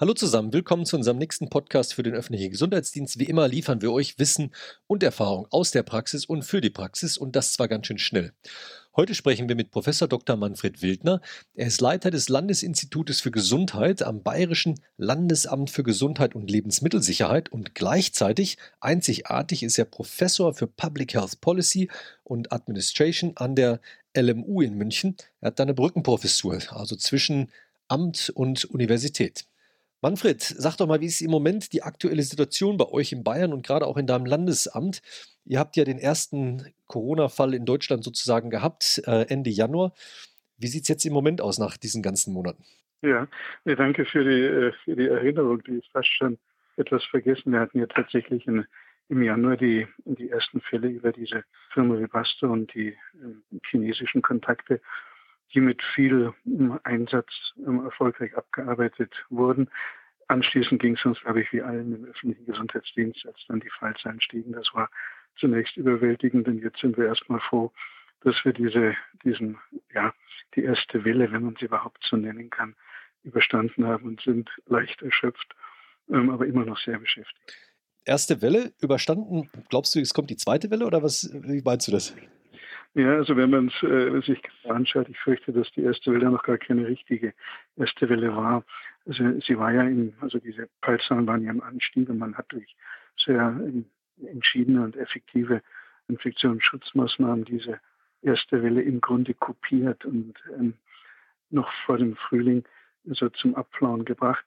Hallo zusammen, willkommen zu unserem nächsten Podcast für den öffentlichen Gesundheitsdienst. Wie immer liefern wir euch Wissen und Erfahrung aus der Praxis und für die Praxis und das zwar ganz schön schnell. Heute sprechen wir mit Professor Dr. Manfred Wildner. Er ist Leiter des Landesinstitutes für Gesundheit am Bayerischen Landesamt für Gesundheit und Lebensmittelsicherheit und gleichzeitig einzigartig ist er Professor für Public Health Policy und Administration an der LMU in München. Er hat da eine Brückenprofessur, also zwischen Amt und Universität. Manfred, sag doch mal, wie ist im Moment die aktuelle Situation bei euch in Bayern und gerade auch in deinem Landesamt? Ihr habt ja den ersten Corona-Fall in Deutschland sozusagen gehabt, äh, Ende Januar. Wie sieht es jetzt im Moment aus nach diesen ganzen Monaten? Ja, danke für die, äh, für die Erinnerung. Die ist fast schon etwas vergessen. Wir hatten ja tatsächlich in, im Januar die, die ersten Fälle über diese Firma Webasto und die äh, chinesischen Kontakte die mit viel ähm, Einsatz ähm, erfolgreich abgearbeitet wurden. Anschließend ging es uns, glaube ich, wie allen im öffentlichen Gesundheitsdienst, als dann die Fallzahlen stiegen. Das war zunächst überwältigend, denn jetzt sind wir erstmal froh, dass wir diese, diesen, ja, die erste Welle, wenn man sie überhaupt so nennen kann, überstanden haben und sind leicht erschöpft, ähm, aber immer noch sehr beschäftigt. Erste Welle überstanden. Glaubst du, es kommt die zweite Welle oder was? Wie meinst du das? Ja, also wenn man es äh, sich anschaut, ich fürchte, dass die erste Welle noch gar keine richtige erste Welle war. Also sie war ja in, also diese Fallzahlen waren ja im Anstieg und man hat durch sehr entschiedene und effektive Infektionsschutzmaßnahmen diese erste Welle im Grunde kopiert und ähm, noch vor dem Frühling also zum Abflauen gebracht.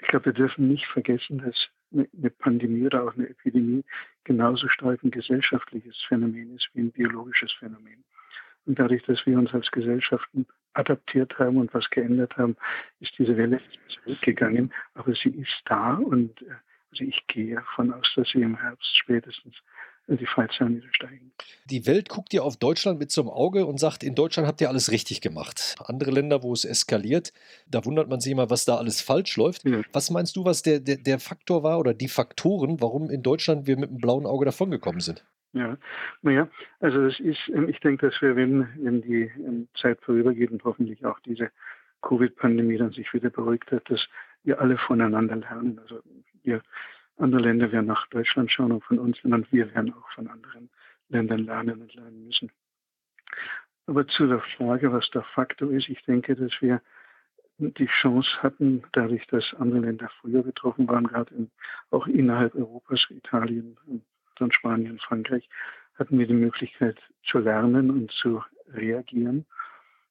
Ich glaube, wir dürfen nicht vergessen, dass eine Pandemie oder auch eine Epidemie genauso stark ein gesellschaftliches Phänomen ist wie ein biologisches Phänomen. Und dadurch, dass wir uns als Gesellschaften adaptiert haben und was geändert haben, ist diese Welle zurückgegangen. Aber sie ist da und äh, also ich gehe davon aus, dass sie im Herbst spätestens die Fallzahlen wieder steigen. Die Welt guckt ja auf Deutschland mit so einem Auge und sagt, in Deutschland habt ihr alles richtig gemacht. Andere Länder, wo es eskaliert, da wundert man sich immer, was da alles falsch läuft. Ja. Was meinst du, was der, der, der Faktor war oder die Faktoren, warum in Deutschland wir mit einem blauen Auge davongekommen sind? Ja, naja, also es ist, ähm, ich denke, dass wir, wenn, wenn die ähm, Zeit vorübergeht und hoffentlich auch diese Covid-Pandemie dann sich wieder beruhigt hat, dass wir alle voneinander lernen. Also wir andere Länder werden nach Deutschland schauen und von uns, sondern wir werden auch von anderen Ländern lernen und lernen müssen. Aber zu der Frage, was der Faktor ist, ich denke, dass wir die Chance hatten, dadurch, dass andere Länder früher betroffen waren, gerade auch innerhalb Europas, Italien, dann Spanien, Frankreich, hatten wir die Möglichkeit zu lernen und zu reagieren.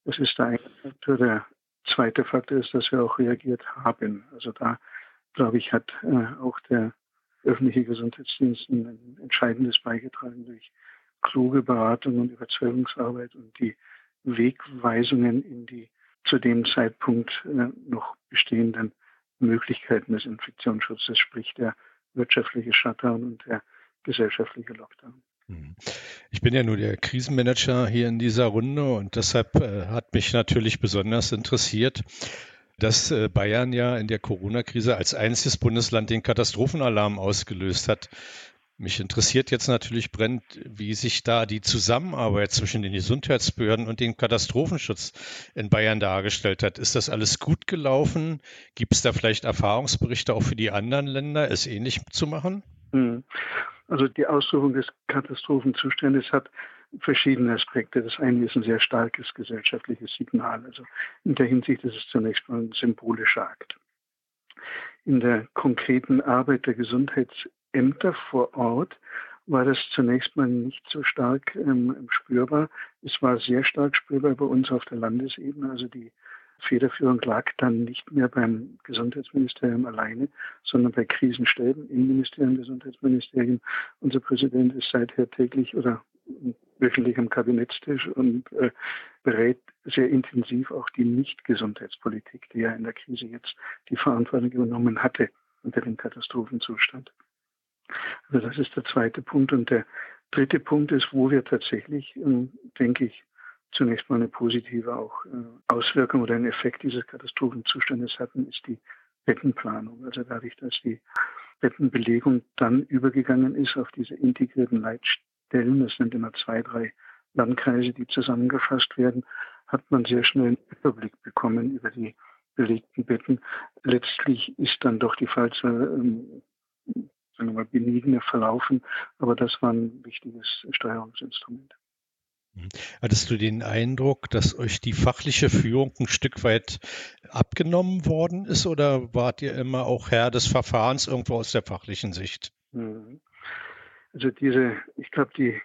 Das ist der eine Faktor. Der zweite Faktor ist, dass wir auch reagiert haben. Also da glaube ich, hat äh, auch der öffentliche Gesundheitsdienst ein entscheidendes beigetragen durch kluge Beratung und Überzeugungsarbeit und die Wegweisungen in die zu dem Zeitpunkt äh, noch bestehenden Möglichkeiten des Infektionsschutzes, sprich der wirtschaftliche Shutdown und der gesellschaftliche Lockdown. Mhm. Ich bin ja nur der Krisenmanager hier in dieser Runde und deshalb äh, hat mich natürlich besonders interessiert, dass äh, Bayern ja in der Corona-Krise als einziges Bundesland den Katastrophenalarm ausgelöst hat. Mich interessiert jetzt natürlich brennend, wie sich da die Zusammenarbeit zwischen den Gesundheitsbehörden und dem Katastrophenschutz in Bayern dargestellt hat. Ist das alles gut gelaufen? Gibt es da vielleicht Erfahrungsberichte auch für die anderen Länder, es ähnlich zu machen? Hm. Also die Ausrufung des Katastrophenzustandes hat verschiedene Aspekte. Das eine ist ein sehr starkes gesellschaftliches Signal. Also in der Hinsicht ist es zunächst mal ein symbolischer Akt. In der konkreten Arbeit der Gesundheitsämter vor Ort war das zunächst mal nicht so stark ähm, spürbar. Es war sehr stark spürbar bei uns auf der Landesebene. Also die Federführung lag dann nicht mehr beim Gesundheitsministerium alleine, sondern bei Krisenstäben im Ministerium, Gesundheitsministerium. Unser Präsident ist seither täglich oder wöchentlich am Kabinettstisch und äh, berät sehr intensiv auch die Nicht-Gesundheitspolitik, die ja in der Krise jetzt die Verantwortung übernommen hatte unter dem Katastrophenzustand. Also das ist der zweite Punkt. Und der dritte Punkt ist, wo wir tatsächlich, ähm, denke ich, zunächst mal eine positive auch äh, Auswirkung oder einen Effekt dieses Katastrophenzustandes hatten, ist die Bettenplanung. Also dadurch, dass die Bettenbelegung dann übergegangen ist auf diese integrierten Leitstellen, das sind immer zwei, drei Landkreise, die zusammengefasst werden, hat man sehr schnell einen Überblick bekommen über die belegten Betten. Letztlich ist dann doch die Fallzahl ähm, sagen wir mal, benigner verlaufen, aber das war ein wichtiges Steuerungsinstrument. Mhm. Hattest du den Eindruck, dass euch die fachliche Führung ein Stück weit abgenommen worden ist oder wart ihr immer auch Herr des Verfahrens irgendwo aus der fachlichen Sicht? Mhm. Also diese, ich glaube, die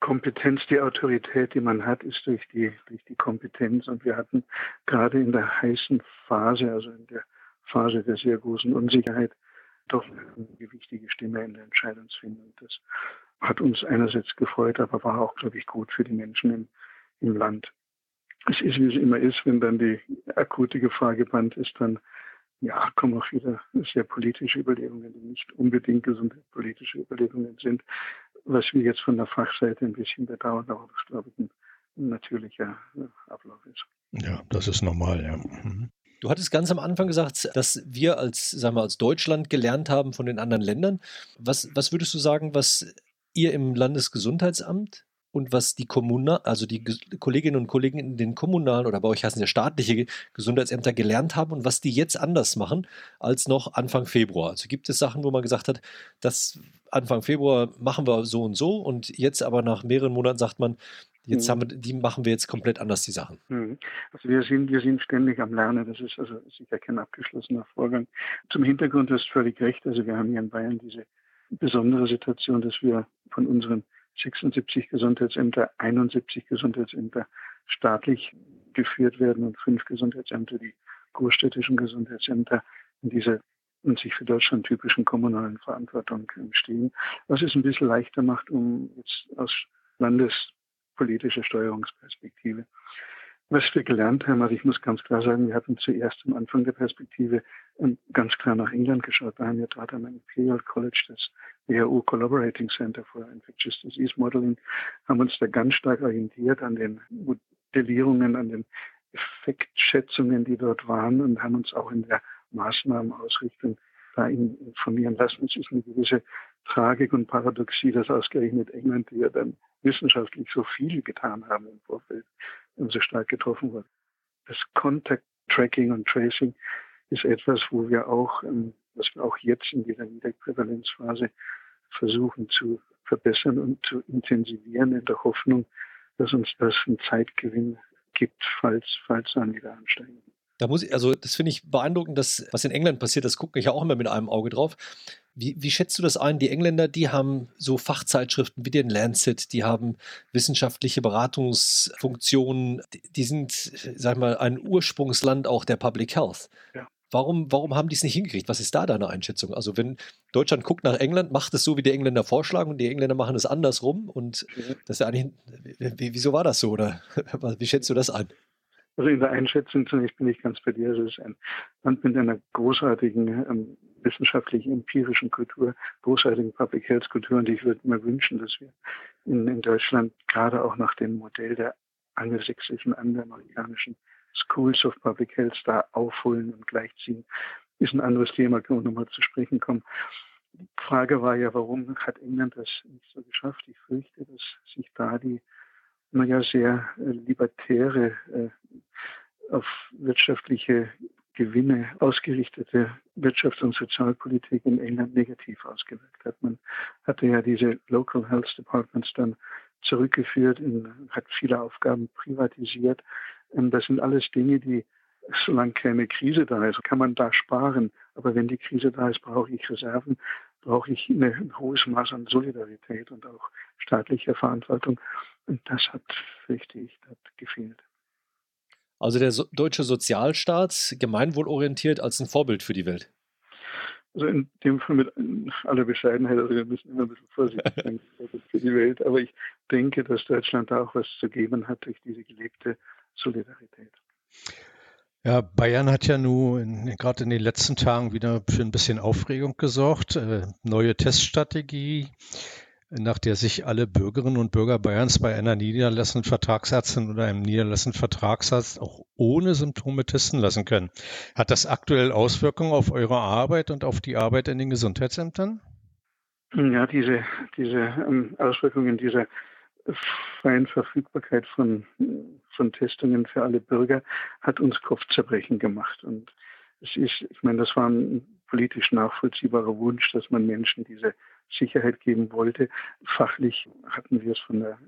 Kompetenz, die Autorität, die man hat, ist durch die, durch die Kompetenz. Und wir hatten gerade in der heißen Phase, also in der Phase der sehr großen Unsicherheit, doch eine wichtige Stimme in der Entscheidungsfindung. Das hat uns einerseits gefreut, aber war auch, glaube ich, gut für die Menschen im, im Land. Es ist, wie es immer ist, wenn dann die akute Gefahr gebannt ist, dann ja, kommen auch wieder sehr politische Überlegungen, die nicht unbedingt gesunde politische Überlegungen sind, was wir jetzt von der Fachseite ein bisschen bedauern, aber was, glaube ich, ein natürlicher Ablauf ist. Ja, das ist normal, ja. Mhm. Du hattest ganz am Anfang gesagt, dass wir als, sagen wir, als Deutschland gelernt haben von den anderen Ländern. Was, was würdest du sagen, was ihr im Landesgesundheitsamt und was die Kommunen, also die Kolleginnen und Kollegen in den kommunalen oder bei euch heißen ja staatliche Gesundheitsämter gelernt haben und was die jetzt anders machen als noch Anfang Februar? Also gibt es Sachen, wo man gesagt hat, das Anfang Februar machen wir so und so und jetzt aber nach mehreren Monaten sagt man, Jetzt mhm. haben wir, die machen wir jetzt komplett anders, die Sachen. Mhm. Also wir sind, wir sind ständig am Lernen. Das ist also sicher kein abgeschlossener Vorgang. Zum Hintergrund hast du völlig recht. Also wir haben hier in Bayern diese besondere Situation, dass wir von unseren 76 Gesundheitsämter 71 Gesundheitsämter staatlich geführt werden und fünf Gesundheitsämter, die großstädtischen Gesundheitsämter in dieser und sich für Deutschland typischen kommunalen Verantwortung stehen, was es ein bisschen leichter macht, um jetzt aus Landes politische Steuerungsperspektive. Was wir gelernt haben, also ich muss ganz klar sagen, wir hatten zuerst am Anfang der Perspektive ähm, ganz klar nach England geschaut. Da haben wir dort am Imperial College das WHO Collaborating Center for Infectious Disease Modeling, haben uns da ganz stark orientiert an den Modellierungen, an den Effektschätzungen, die dort waren und haben uns auch in der Maßnahmenausrichtung da informieren lassen. Es ist eine gewisse Tragik und Paradoxie, dass ausgerechnet England, die ja dann wissenschaftlich so viel getan haben im Vorfeld, so stark getroffen wurde. Das Contact Tracking und Tracing ist etwas, wo wir auch, ähm, was wir auch jetzt in dieser Niederprävalenzphase versuchen zu verbessern und zu intensivieren in der Hoffnung, dass uns das einen Zeitgewinn gibt, falls, falls dann wieder ansteigen. Da muss ich, also das finde ich beeindruckend, dass was in England passiert, das gucke ich ja auch immer mit einem Auge drauf. Wie, wie schätzt du das ein? Die Engländer, die haben so Fachzeitschriften wie den Lancet, die haben wissenschaftliche Beratungsfunktionen, die, sind, sag ich mal, ein Ursprungsland auch der Public Health. Ja. Warum, warum haben die es nicht hingekriegt? Was ist da deine Einschätzung? Also, wenn Deutschland guckt nach England, macht es so, wie die Engländer vorschlagen und die Engländer machen es andersrum. Und mhm. das ist ja eigentlich, wieso war das so? Oder wie schätzt du das ein? Also in der Einschätzung zunächst bin ich ganz bei dir. Es ist ein Land mit einer großartigen ähm, wissenschaftlichen, empirischen Kultur, großartigen Public Health Kultur. Und ich würde mir wünschen, dass wir in, in Deutschland gerade auch nach dem Modell der angelsächsischen, angloamerikanischen Schools of Public Health da aufholen und gleichziehen. Ist ein anderes Thema, können wir nochmal zu sprechen kommen. Die Frage war ja, warum hat England das nicht so geschafft? Ich fürchte, dass sich da die naja, sehr äh, libertäre, äh, auf wirtschaftliche Gewinne ausgerichtete Wirtschafts- und Sozialpolitik in England negativ ausgewirkt hat. Man hatte ja diese Local Health Departments dann zurückgeführt, in, hat viele Aufgaben privatisiert. Und das sind alles Dinge, die, solange keine Krise da ist, kann man da sparen. Aber wenn die Krise da ist, brauche ich Reserven, brauche ich ein hohes Maß an Solidarität und auch staatlicher Verantwortung. Und das hat, fürchte ich, hat gefehlt. Also der so deutsche Sozialstaat gemeinwohlorientiert als ein Vorbild für die Welt. Also in dem Fall mit aller Bescheidenheit, also wir müssen immer ein bisschen vorsichtig sein für die Welt, aber ich denke, dass Deutschland da auch was zu geben hat durch diese gelebte Solidarität. Ja, Bayern hat ja nun gerade in den letzten Tagen wieder für ein bisschen Aufregung gesorgt. Äh, neue Teststrategie, nach der sich alle Bürgerinnen und Bürger Bayerns bei einer niederlassenden Vertragsärztin oder einem niederlassenden Vertragsarzt auch ohne Symptome testen lassen können. Hat das aktuell Auswirkungen auf eure Arbeit und auf die Arbeit in den Gesundheitsämtern? Ja, diese, diese ähm, Auswirkungen dieser freien Verfügbarkeit von, von Testungen für alle Bürger hat uns Kopfzerbrechen gemacht. Und es ist, ich meine, das war ein politisch nachvollziehbarer Wunsch, dass man Menschen diese Sicherheit geben wollte. Fachlich hatten wir es von der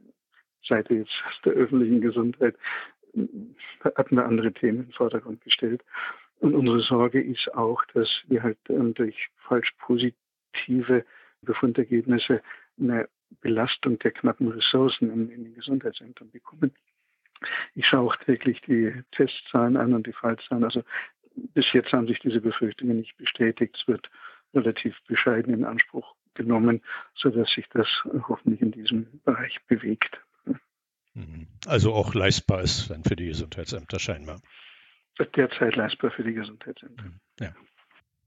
Seite jetzt der öffentlichen Gesundheit, hatten wir andere Themen den Vordergrund gestellt. Und unsere Sorge ist auch, dass wir halt ähm, durch falsch positive Befundergebnisse eine Belastung der knappen Ressourcen in, in den Gesundheitsämtern bekommen. Ich schaue auch täglich die Testzahlen an und die Fallzahlen. Also bis jetzt haben sich diese Befürchtungen nicht bestätigt. Es wird relativ bescheiden in Anspruch genommen, sodass sich das hoffentlich in diesem Bereich bewegt. Mhm. Also auch leistbar ist dann für die Gesundheitsämter scheinbar. Derzeit leistbar für die Gesundheitsämter. Mhm. Ja.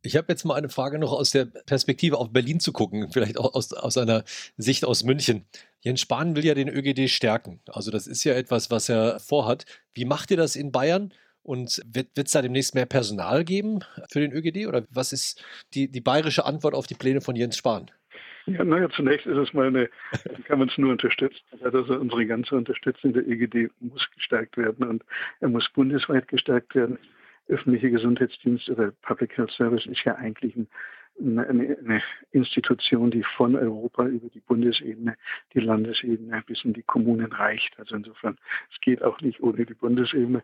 Ich habe jetzt mal eine Frage noch aus der Perspektive auf Berlin zu gucken, vielleicht auch aus, aus einer Sicht aus München. Jens Spahn will ja den ÖGD stärken. Also das ist ja etwas, was er vorhat. Wie macht ihr das in Bayern? Und wird es da demnächst mehr Personal geben für den ÖGD? Oder was ist die, die bayerische Antwort auf die Pläne von Jens Spahn? Ja, naja, zunächst ist es mal eine, kann man es nur unterstützen. Also unsere ganze Unterstützung der ÖGD muss gestärkt werden und er muss bundesweit gestärkt werden öffentliche Gesundheitsdienst oder Public Health Service ist ja eigentlich ein, eine, eine, Institution, die von Europa über die Bundesebene, die Landesebene bis in die Kommunen reicht. Also insofern, es geht auch nicht ohne die Bundesebene.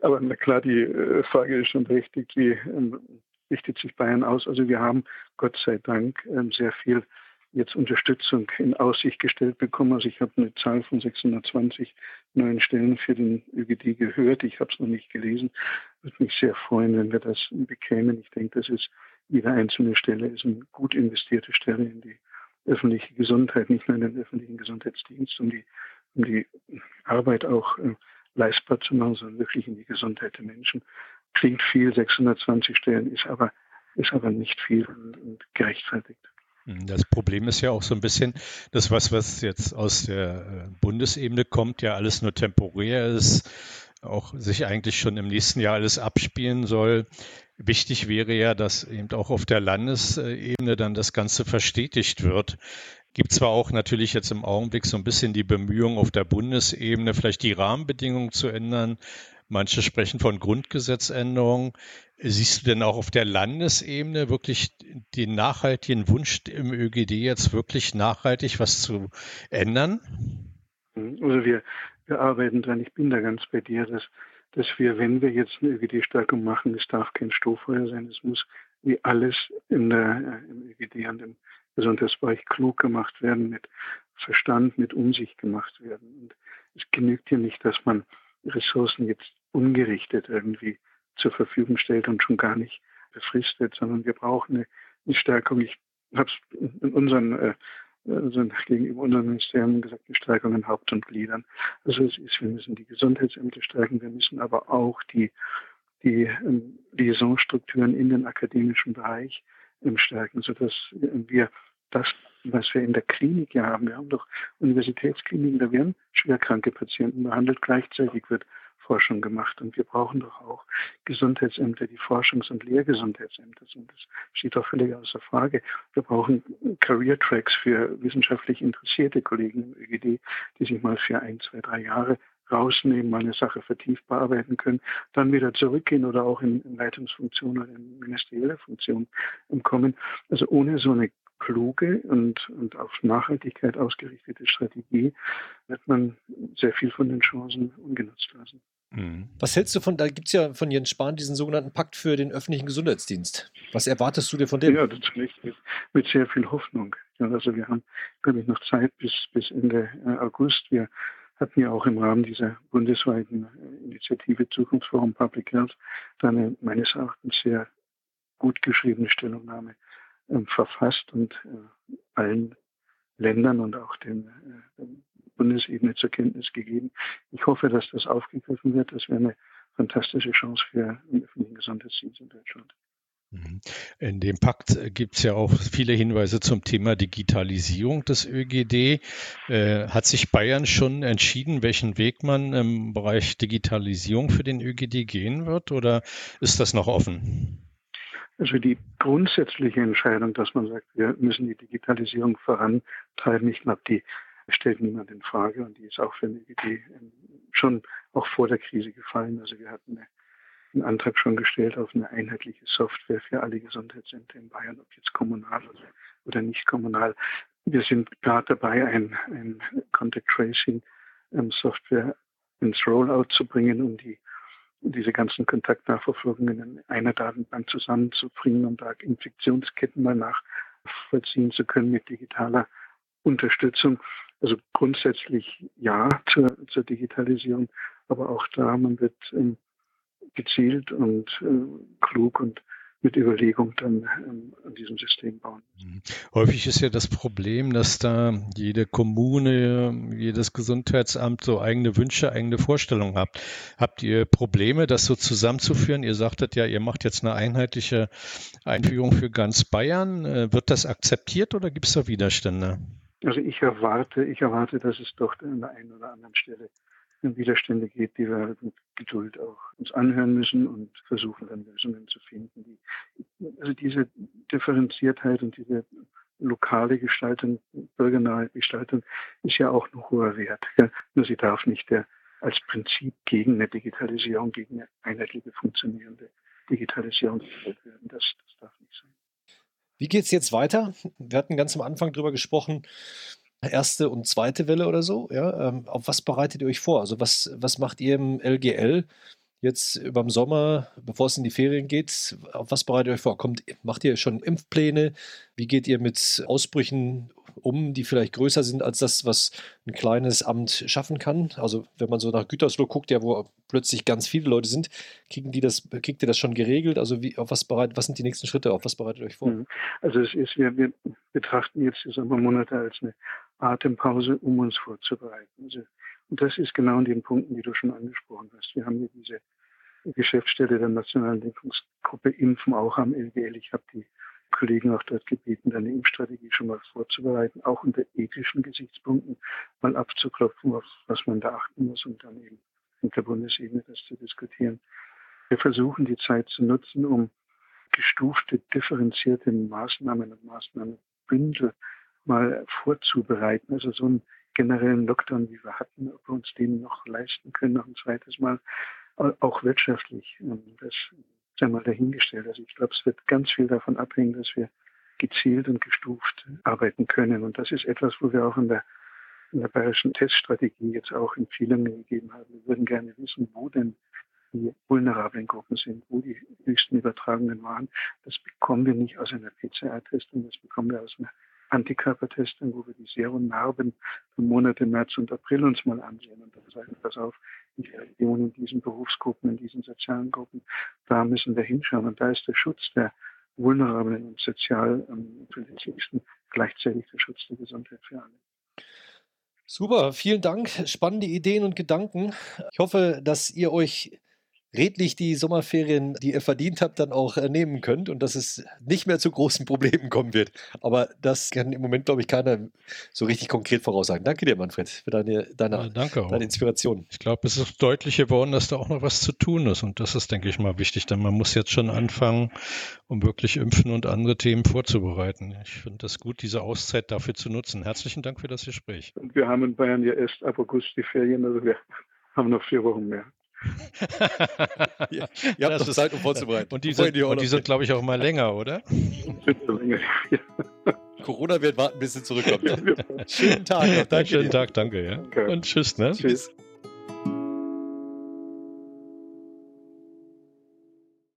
Aber na klar, die äh, Frage ist schon berechtigt, wie ähm, richtet sich Bayern aus? Also wir haben Gott sei Dank ähm, sehr viel jetzt Unterstützung in Aussicht gestellt bekommen. Also ich habe eine Zahl von 620 neuen Stellen für den ÖGD gehört. Ich habe es noch nicht gelesen. Würde mich sehr freuen, wenn wir das bekämen. Ich denke, das ist jede einzelne Stelle ist eine gut investierte Stelle in die öffentliche Gesundheit, nicht nur in den öffentlichen Gesundheitsdienst, um die, um die Arbeit auch äh, leistbar zu machen, sondern wirklich in die Gesundheit der Menschen. Klingt viel, 620 Stellen ist aber, ist aber nicht viel und, und gerechtfertigt. Hm, das Problem ist ja auch so ein bisschen, das was, was jetzt aus der äh, Bundesebene kommt, ja alles nur temporär ist, auch sich eigentlich schon im nächsten Jahr alles abspielen soll. Wichtig wäre ja, dass eben auch auf der Landesebene dann das Ganze verstetigt wird. Gibt zwar auch natürlich jetzt im Augenblick so ein bisschen die Bemühungen auf der Bundesebene, vielleicht die Rahmenbedingungen zu ändern, Manche sprechen von Grundgesetzänderungen. Siehst du denn auch auf der Landesebene wirklich den nachhaltigen Wunsch im ÖGD jetzt wirklich nachhaltig was zu ändern? Also wir, wir arbeiten dran. Ich bin da ganz bei dir, dass, dass wir, wenn wir jetzt eine ÖGD-Stärkung machen, es darf kein Strohfeuer sein. Es muss wie alles in der, im ÖGD an dem Gesundheitsbereich klug gemacht werden, mit Verstand, mit Umsicht gemacht werden. Und es genügt ja nicht, dass man Ressourcen jetzt ungerichtet irgendwie zur Verfügung stellt und schon gar nicht befristet, sondern wir brauchen eine, eine Stärkung. Ich habe es in unseren äh, also gegenüber unserem Ministerium gesagt, eine Stärkung in Haupt- und Gliedern. Also es ist, wir müssen die Gesundheitsämter stärken, wir müssen aber auch die, die ähm, Liaisonstrukturen in den akademischen Bereich ähm, stärken, sodass wir das, was wir in der Klinik ja haben, wir haben doch Universitätskliniken, da werden schwerkranke Patienten behandelt, gleichzeitig wird Forschung gemacht. Und wir brauchen doch auch Gesundheitsämter, die Forschungs- und Lehrgesundheitsämter sind. Das steht doch völlig außer Frage. Wir brauchen Career Tracks für wissenschaftlich interessierte Kollegen im ÖGD, die sich mal für ein, zwei, drei Jahre rausnehmen, mal eine Sache vertieft bearbeiten können, dann wieder zurückgehen oder auch in, in Leitungsfunktion oder in ministerielle Funktion kommen. Also ohne so eine kluge und, und auf Nachhaltigkeit ausgerichtete Strategie wird man sehr viel von den Chancen ungenutzt lassen. Mhm. Was hältst du von, da gibt es ja von Jens Spahn diesen sogenannten Pakt für den öffentlichen Gesundheitsdienst. Was erwartest du dir von dem? Ja, das zunächst mit, mit sehr viel Hoffnung. Ja, also wir haben, glaube ich, noch Zeit bis, bis Ende äh, August. Wir hatten ja auch im Rahmen dieser bundesweiten äh, Initiative Zukunftsforum Public Health dann eine meines Erachtens sehr gut geschriebene Stellungnahme verfasst und äh, allen Ländern und auch den, äh, Bundesebene zur Kenntnis gegeben. Ich hoffe, dass das aufgegriffen wird. Das wäre eine fantastische Chance für den öffentlichen Gesundheitsdienst in Deutschland. Mhm. In dem Pakt gibt es ja auch viele Hinweise zum Thema Digitalisierung des ÖGD. Äh, hat sich Bayern schon entschieden, welchen Weg man im Bereich Digitalisierung für den ÖGD gehen wird oder ist das noch offen? Also die grundsätzliche Entscheidung, dass man sagt, wir müssen die Digitalisierung vorantreiben. Ich glaube, die stellt niemand in Frage und die ist auch für eine Idee ähm, schon auch vor der Krise gefallen. Also wir hatten eine, einen Antrag schon gestellt auf eine einheitliche Software für alle Gesundheitsämter in Bayern, ob jetzt kommunal oder nicht kommunal. Wir sind gerade dabei, ein, ein Contact Tracing ähm, Software ins Rollout zu bringen, um die diese ganzen Kontaktnachverfolgungen in einer Datenbank zusammenzubringen und da Infektionsketten mal nachvollziehen zu können mit digitaler Unterstützung. Also grundsätzlich ja zur, zur Digitalisierung, aber auch da, man wird ähm, gezielt und äh, klug und mit Überlegung dann ähm, an diesem System bauen. Mhm. Häufig ist ja das Problem, dass da jede Kommune, jedes Gesundheitsamt so eigene Wünsche, eigene Vorstellungen hat. Habt ihr Probleme, das so zusammenzuführen? Ihr sagtet ja, ihr macht jetzt eine einheitliche Einführung für ganz Bayern. Äh, wird das akzeptiert oder gibt es da Widerstände? Also ich erwarte, ich erwarte, dass es doch an der einen oder anderen Stelle Widerstände gibt, die wir mit Geduld auch uns anhören müssen und versuchen dann Lösungen zu finden. also diese Differenziertheit und diese lokale Gestaltung, bürgernahe Gestaltung ist ja auch ein hoher Wert. Ja. Nur sie darf nicht der, als Prinzip gegen eine Digitalisierung, gegen eine einheitliche funktionierende Digitalisierung gestellt werden. Das, das darf nicht sein. Wie geht es jetzt weiter? Wir hatten ganz am Anfang darüber gesprochen, erste und zweite Welle oder so. Ja? Ähm, auf was bereitet ihr euch vor? Also was, was macht ihr im LGL jetzt über den Sommer, bevor es in die Ferien geht? Auf was bereitet ihr euch vor? Kommt, macht ihr schon Impfpläne? Wie geht ihr mit Ausbrüchen um, die vielleicht größer sind als das, was ein kleines Amt schaffen kann. Also wenn man so nach Gütersloh guckt, ja, wo plötzlich ganz viele Leute sind, kriegen die das, kriegt ihr das schon geregelt? Also wie, auf was bereit, was sind die nächsten Schritte? Auf was bereitet ihr euch vor? Mhm. Also es ist, wir, wir betrachten jetzt die Sommermonate als eine Atempause, um uns vorzubereiten. Also, und das ist genau in den Punkten, die du schon angesprochen hast. Wir haben hier diese Geschäftsstelle der Nationalen Impfungsgruppe Impfen auch am LGL. Ich habe die Kollegen auch dort gebeten, eine Impfstrategie schon mal vorzubereiten, auch unter ethischen Gesichtspunkten mal abzuklopfen, auf was man da achten muss und dann eben in der Bundesebene das zu diskutieren. Wir versuchen die Zeit zu nutzen, um gestufte, differenzierte Maßnahmen und Maßnahmenbündel mal vorzubereiten. Also so einen generellen Lockdown, wie wir hatten, ob wir uns den noch leisten können, noch ein zweites Mal, auch wirtschaftlich. Das sei mal dahingestellt. Also ich glaube, es wird ganz viel davon abhängen, dass wir gezielt und gestuft arbeiten können. Und das ist etwas, wo wir auch in der, in der bayerischen Teststrategie jetzt auch Empfehlungen gegeben haben. Wir würden gerne wissen, wo denn die vulnerablen Gruppen sind, wo die höchsten Übertragungen waren. Das bekommen wir nicht aus einer PCR-Testung, das bekommen wir aus einer Antikörpertestung, wo wir die Serumnarben für Monate März und April uns mal ansehen und dann sagen, pass auf, in der Region, in diesen Berufsgruppen, in diesen sozialen Gruppen, da müssen wir hinschauen. Und da ist der Schutz der Vulnerablen und sozial ähm, verletzlichsten gleichzeitig der Schutz der Gesundheit für alle. Super, vielen Dank. Spannende Ideen und Gedanken. Ich hoffe, dass ihr euch redlich die Sommerferien, die ihr verdient habt, dann auch äh, nehmen könnt und dass es nicht mehr zu großen Problemen kommen wird. Aber das kann im Moment, glaube ich, keiner so richtig konkret voraussagen. Danke dir, Manfred, für deine, deine, ja, danke deine Inspiration. Ich glaube, es ist deutlich geworden, dass da auch noch was zu tun ist. Und das ist, denke ich mal, wichtig, denn man muss jetzt schon anfangen, um wirklich Impfen und andere Themen vorzubereiten. Ich finde das gut, diese Auszeit dafür zu nutzen. Herzlichen Dank für das Gespräch. Und wir haben in Bayern ja erst ab August die Ferien, also wir haben noch vier Wochen mehr. Ja, ihr habt das noch Zeit, um vorzubereiten. Und die sind, und die sind glaube ich, auch mal länger, oder? Corona wird warten, bis sie zurückkommt. Schönen Tag. Danke. Schönen Tag, danke. Ja. Und tschüss. Ne? Tschüss.